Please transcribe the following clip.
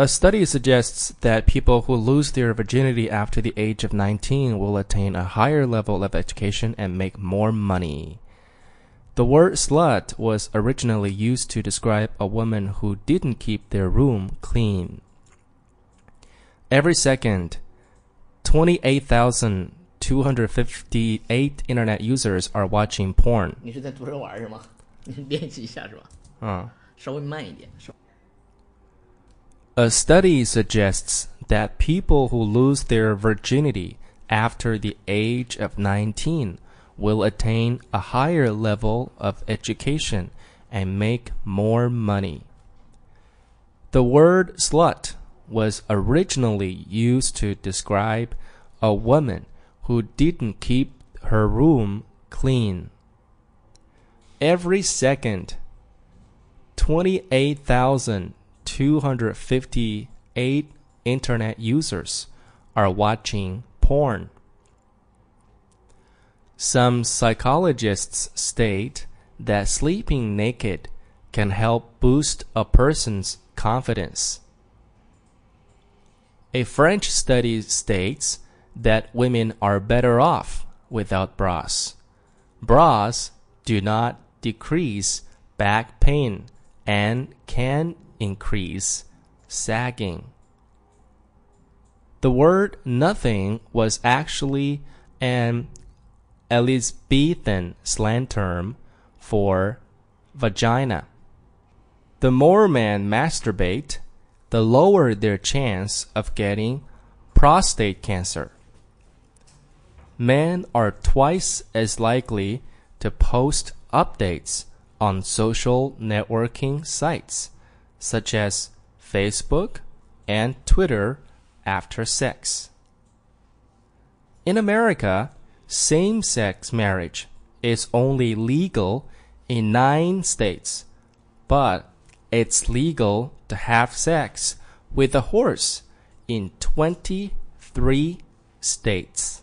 A study suggests that people who lose their virginity after the age of 19 will attain a higher level of education and make more money. The word slut was originally used to describe a woman who didn't keep their room clean. Every second, 28,258 internet users are watching porn. 你是在读着玩儿是吗？你练习一下是吧？稍微慢一点。 A study suggests that people who lose their virginity after the age of 19 will attain a higher level of education and make more money. The word slut was originally used to describe a woman who didn't keep her room clean. Every second, 28,258 internet users are watching porn. Some psychologists state that sleeping naked can help boost a person's confidence. A French study states that women are better off without bras. Bras do not decrease back pain and can increase sagging. The word nothing was actually an Elizabethan slang term for vagina. The more men masturbate, the lower their chance of getting prostate cancer. Men are twice as likely to post updates on social networking sites such as Facebook and Twitter after sex. In America, same sex marriage is only legal in nine states, but it's legal to have sex with a horse in 23 states.